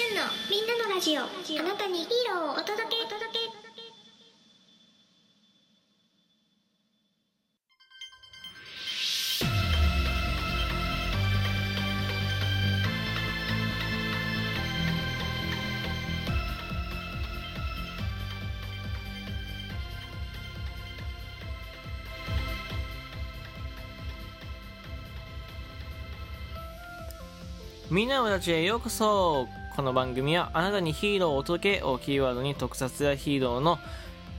旬のみんなのラジオ。あなたにヒーローをお届け。お届けみんなのたちへようこそ。この番組はあなたにヒーローを届けをキーワードに特撮やヒーローの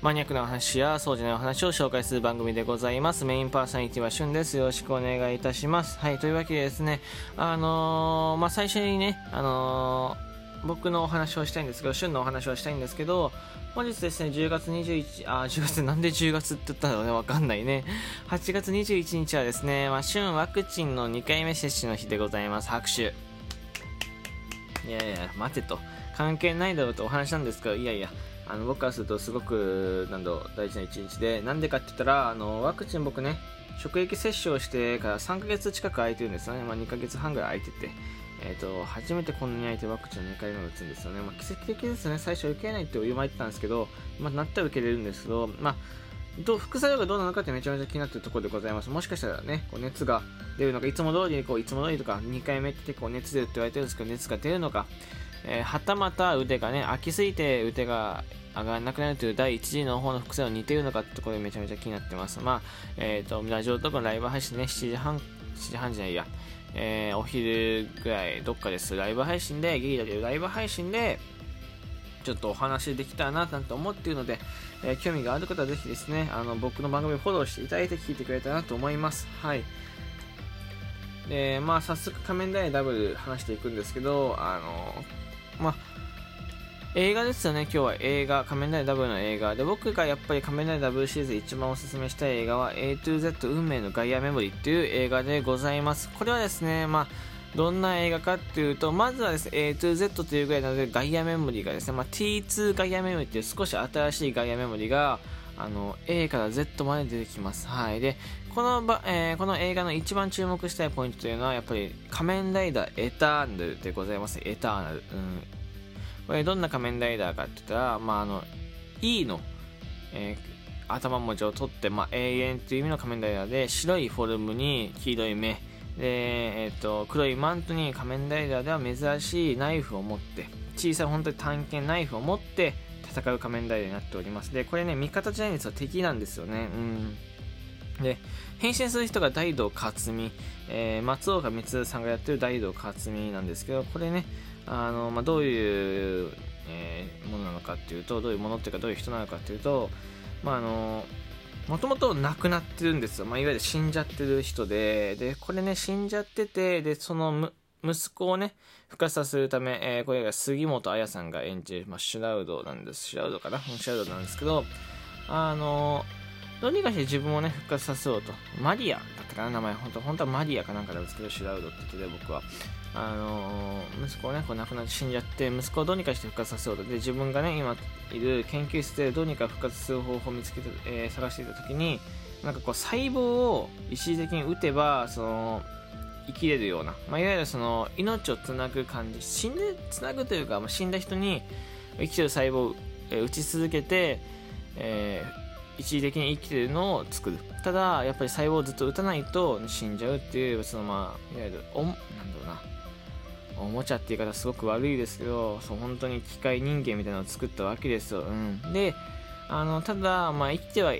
マニアックな話や掃除の話を紹介する番組でございます。メインパーソナリティはしゅんです。よろしくお願いいたします。はい、というわけでですね、あのー、まあ、最初にね、あのー、僕のお話をしたいんですけど、旬のお話をしたいんですけど、本日ですね、10月21、あ、10月、なんで10月って言ったのね、わかんないね。8月21日はですね、まあ、旬ワクチンの2回目接種の日でございます。拍手。いやいや、待てと。関係ないだろうとお話なんですけど、いやいや、あの僕からするとすごくなんだ大事な一日で、なんでかって言ったら、あのワクチン僕ね、職域接種をしてから3ヶ月近く空いてるんですよね。まあ、2ヶ月半ぐらい空いてて。えっ、ー、と、初めてこんなに空いてワクチンを2回目を打つんですよね。まあ、奇跡的ですね。最初受けないってお湯巻いてたんですけど、まあ、なったら受けれるんですけど、まあ、ど副作用がどうなのかってめちゃめちゃ気になってるところでございます。もしかしたらね、こう熱が出るのか、いつも通りにこう、いつも通りとか、2回目って結構熱出るって言われてるんですけど、熱が出るのか、えー、はたまた腕がね、空きすぎて腕が上がらなくなるという第1次の方の副作用に似てるのかってところでめちゃめちゃ気になってます。まあ、えっ、ー、と、ラジオとかライブ配信ね、7時半、7時半じゃないや、えー、お昼ぐらいどっかです。ライブ配信で、ゲリラでライブ配信で、ちょっとお話できたらななんて思っているので、えー、興味がある方はぜひですね、あの、僕の番組をフォローしていただいて聞いてくれたらなと思います。はい。で、まあ、早速仮面ライダーダブル話していくんですけど、あの、まあ、映画ですよね、今日は映画、仮面ライダーブルの映画。で、僕がやっぱり仮面ライダーブルシリーズ一番おすすめしたい映画は A to Z 運命のガイアメモリーっていう映画でございます。これはですね、まあ、どんな映画かっていうと、まずはですね、A to Z というぐらいなので、ガイアメモリーがですね、まあ、T2 ガイアメモリーっていう少し新しいガイアメモリーが、あの、A から Z まで出てきます。はい。で、このば、えー、この映画の一番注目したいポイントというのは、やっぱり仮面ライダーエターナルでございます。エターナル。うん。これどんな仮面ライダーかって言ったら、まあ、あの、E の、えー、頭文字を取って、まあ、永遠という意味の仮面ライダーで、白いフォルムに黄色い目、で、えっ、と、黒いマントに仮面ライダーでは珍しいナイフを持って、小さい本当に探検ナイフを持って戦う仮面ライダーになっております。で、これね、味方じゃないんですよ。敵なんですよね。うん。で、変身する人が大道克美、えー、松岡光さんがやってる大道克美なんですけど、これね、あの、まあ、どういう、えー、ものなのかっていうと、どういうものっていうか、どういう人なのかっていうと、まあ、あの、もともと亡くなってるんですよ。まあ、いわゆる死んじゃってる人で、で、これね、死んじゃってて、で、その息子をね、復活させるため、えー、これが杉本彩さんが演じる、まあ、シュラウドなんです。シュラウドかな？シュラウドなんですけど、あのどうにかして自分をね、復活させようと。マリアだったかな名前。本当本当はマリアかなんかなんですけど、シュラウドって言ってて、僕は。あのー、息子をね、こう亡くなって死んじゃって、息子をどうにかして復活させようと。で、自分がね、今いる研究室でどうにか復活する方法を見つけて、えー、探していた時に、なんかこう、細胞を一時的に打てば、その、生きれるような、まあ、いわゆるその、命をつなぐ感じ。死んで、つなぐというか、まあ、死んだ人に生きてる細胞を、え、打ち続けて、えー、一時的に生きてるのを作る。ただ、やっぱり細胞をずっと打たないと死んじゃうっていう、そのまあ、いわゆる、お、なんだろうな、おもちゃって言い方すごく悪いですけど、そう本当に機械人間みたいなのを作ったわけですよ。うん、で、あのただ、まあ、生きては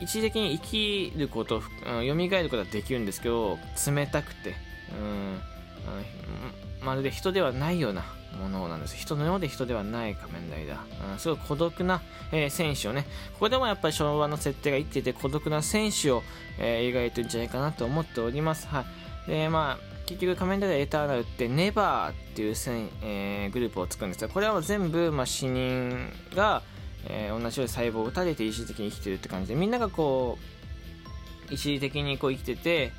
一時的に生きること、うん、蘇ることはできるんですけど、冷たくて、うん、あのまるで人ではないようなものなんです。人のようで人ではない仮面ライダー。うん、すごい孤独な、えー、戦士をね、ここでもやっぱり昭和の設定が生きてて孤独な戦士を、えー、描いてるんじゃないかなと思っております。はい。で、まあ、結局仮面ライダーエターナルってネバーっていうせん、えー、グループを作るんですがこれは全部、まあ、死人が、えー、同じように細胞を打たれて一時的に生きてるって感じでみんながこう一時的にこう生きてて、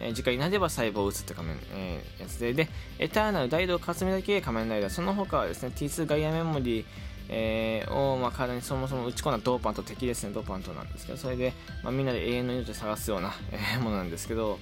えー、次回になれば細胞を打つって仮面、えー、やつで。でエターナル大道勝美だけ仮面ライダー。その他はですね T2 ガイアメモリーえーを、まあ、体にそもそも打ち込んだドーパント敵ですね。ドーパントなんですけどそれで、まあ、みんなで永遠の命を探すような、えーものなんですけど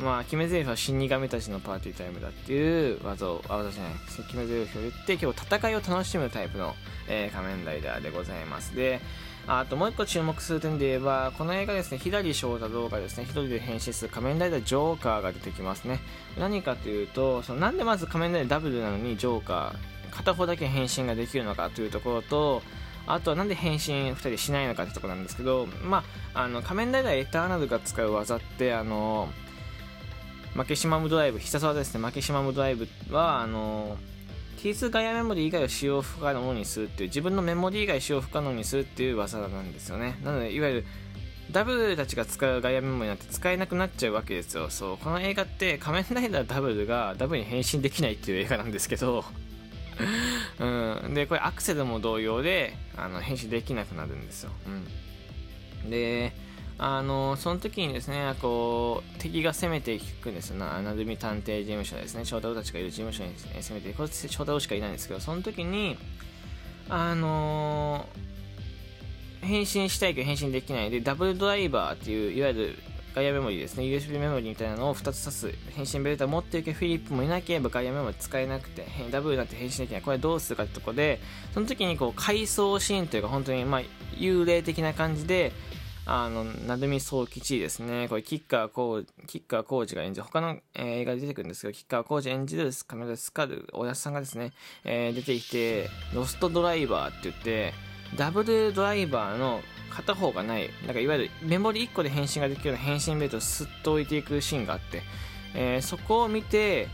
まあ決め台詞は死神たちのパーティータイムだっていう技をあ技じゃない決め台詞を言って結構戦いを楽しむタイプの、えー仮面ライダーでございます。であともう一個注目する点で言えばこの映画ですね左翔太郎がですね一人で変身する仮面ライダージョーカーが出てきますね。何かというとそのなんでまず仮面ライダーダブルなのにジョーカー片方だけ変身ができるのかというところとあとはなんで変身2人しないのかってところなんですけど、まあ、あの仮面ライダーエターナルが使う技ってあのマケシマムドライブ必殺技ですね。マケシマムドライブはあの T2 ガイアメモリー以外を使用不可能にするっていう自分のメモリー以外使用不可能にするっていう技なんですよね。なのでいわゆるダブルたちが使うガイアメモリーなんて使えなくなっちゃうわけですよ。そうこの映画って仮面ライダーダブルがダブルに変身できないっていう映画なんですけど うん、でこれアクセルも同様であの変身できなくなるんですよ、うん、であのその時にですねこう敵が攻めていくんですよ。ななるみ探偵事務所ですね。翔太郎たちがいる事務所にえ攻めていく翔太郎しかいないんですけどその時にあの変身したいけど変身できないでダブルドライバーっていういわゆるガイアメモリーですね。USB メモリーみたいなのを2つ挿す変身ベルトを持っていけどフィリップもいなければガイアメモリー使えなくてダブルなんて変身できない。これどうするかってとこでその時にこう回想シーンというか本当にまあ幽霊的な感じであの、なるみ総吉ですね。これ、キッカーコー、キッカーコージが演じる、他の、えー映画で出てくるんですけど、キッカーコージ演じるカメラスカル、おやすさんがですね、えー出てきて、ロストドライバーって言って、ダブルドライバーの片方がない、なんかいわゆるメモリ1個で変身ができるような変身ベルトをスッと置いていくシーンがあって、えーそこを見て、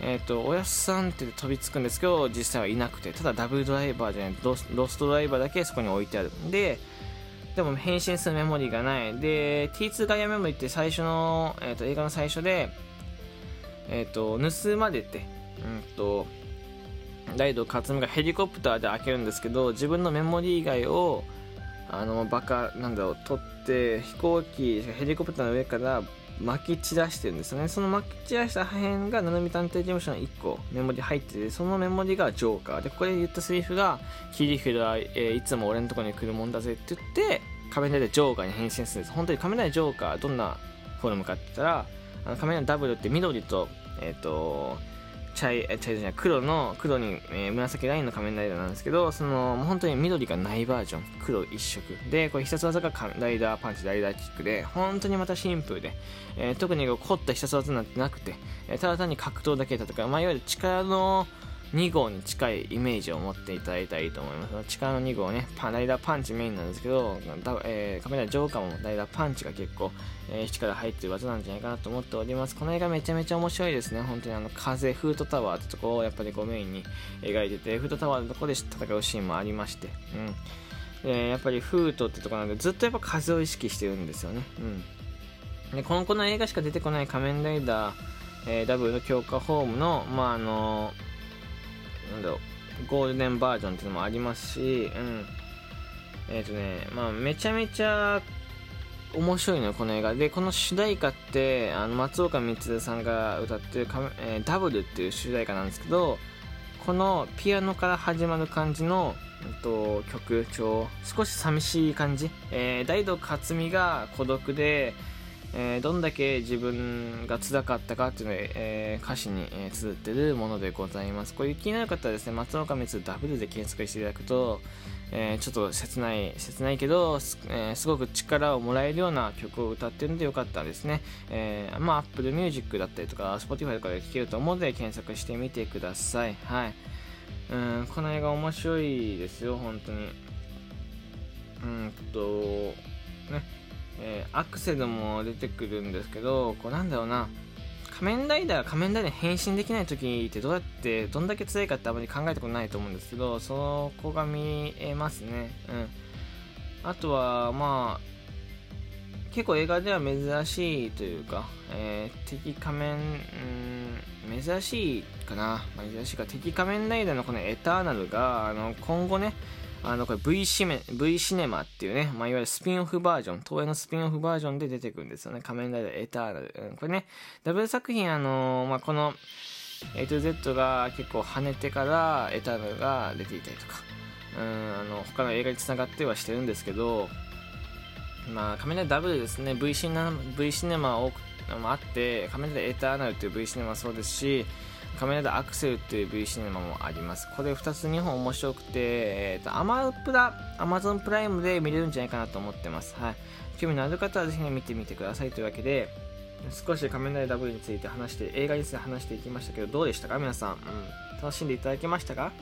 えっ、と、おやすさんって飛びつくんですけど、実際はいなくて、ただダブルドライバーじゃない、ロスロストドライバーだけそこに置いてある。で、でも変身するメモリーがない。で、T2 ガイアメモリーって最初の、えっ、と、映画の最初で、えっ、と、盗まれて、うんと、ライド勝美がヘリコプターで開けるんですけど、自分のメモリー以外を、あの、バカ、なんだろう、取って、飛行機、ヘリコプターの上から巻き散らしてるんですよね。その巻き散らした破片が、七海探偵事務所の1個、メモリ入ってて、そのメモリがジョーカー。で、ここで言ったセリフが、切り札、えーいつも俺のとこに来るもんだぜって言って、仮面ライダージョーカーに変身するんです。本当に仮面ライダージョーカー、どんなフォルムかって言ったら、あの仮面ライダーダブルって緑と、えっ、と、茶い茶色じゃ黒の黒に、えー紫ラインの仮面ライダーなんですけどそのもう本当に緑がないバージョン黒一色。でこれ必殺技がライダーパンチライダーキックで本当にまたシンプルで、えー特に凝った必殺技なんてなくて、えーただ単に格闘だけで戦う、まあ、いわゆる力の2号に近いイメージを持っていただいたらいいと思います。力の2号ねパライダーパンチメインなんですけどだ、えー、仮面ラジョーカーもライダーパンチが結構、えー力入ってる技なんじゃないかなと思っております。この映画めちゃめちゃ面白いですね。本当にあの風フートタワーってとこをやっぱりこうメインに描いててフートタワーのとこで戦うシーンもありまして。うん。でやっぱりフートってとこなんでずっとやっぱ風を意識してるんですよね。うん。でこのこの映画しか出てこない仮面ライダー、えーダブルの強化ホームのまああのなんだろうゴールデンバージョンっていうのもありますし、うん。えっ、とね、まあ、めちゃめちゃ面白いのよ、この映画。で、この主題歌って、あの、松岡充さんが歌ってる、えーダブルっていう主題歌なんですけど、このピアノから始まる感じの、うんと、曲調、少し寂しい感じ。えー、大道克美が孤独で、えーどんだけ自分が辛かったかっていうのを、えー歌詞に、えー綴ってるものでございます。これ気になる方はですね、松岡光ダブルで検索していただくと、えーちょっと切ない、切ないけど、す,、えーすごく力をもらえるような曲を歌ってるんでよかったらですね、えーまあ Apple Music だったりとか Spotify とかで聴けると思うので検索してみてください。はい。うん、この映画面白いですよ、本当に。うんと、ね、えーアクセルも出てくるんですけど、こうなんだろうな、仮面ライダー仮面ライダーに変身できない時ってどうやって、どんだけ強いかってあまり考えたことないと思うんですけど、そこが見えますね。うん。あとは、まあ、結構映画では珍しいというか、えー敵仮面、うん、珍しいかな、珍しいか、敵仮面ライダーのこのエターナルが、あの、今後ね、あの、これ V シメ、V シネマっていうね、まあ、いわゆるスピンオフバージョン、東映のスピンオフバージョンで出てくるんですよね。仮面ライダーエターナル。うん、これね、ダブル作品、あのまあ、この、A to Z が結構跳ねてからエターナルが出ていたりとか、うんあの他の映画につながってはしてるんですけどまあ仮面ライダーダブルですね V シネマ v シネマ多くもあって仮面ライダーエターナルっていう V シネマもそうですし仮面ライダーアクセルっていう V シネマもあります。これ2つ2本面白くて、えーと、アマプラアマゾンプライムで見れるんじゃないかなと思ってます。はい。興味のある方はぜひ、ね、見てみてくださいというわけで少し仮面ライダー W について話して映画について話していきましたけどどうでしたか？皆さん、うん、楽しんでいただけましたか？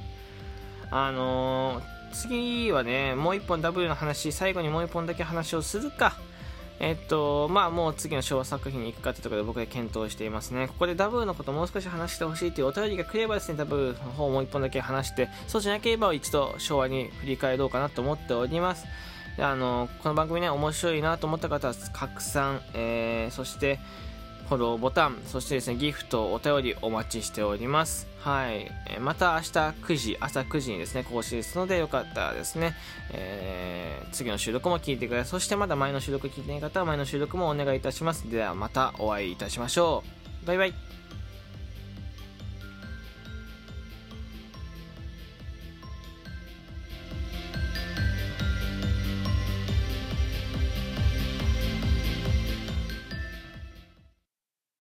あのー、次はねもう一本 W の話最後にもう一本だけ話をするか。えっと、まあもう次の昭和作品に行くかってところで僕で検討していますね。ここでダブーのこともう少し話してほしいというお便りが来ればですね、ダブルの方もう一本だけ話して、そうじゃなければ一度昭和に振り返ろうかなと思っております。あの、この番組ね、面白いなと思った方は拡散、えー、そして、フォローボタン、そしてですね、ギフト、お便りお待ちしております。はい。えまた明日9時、朝9時にですね、更新ですので、よかったらですね、えー、次の収録も聞いてください。そしてまだ前の収録聞いてない方は前の収録もお願いいたします。ではまたお会いいたしましょう。バイバイ。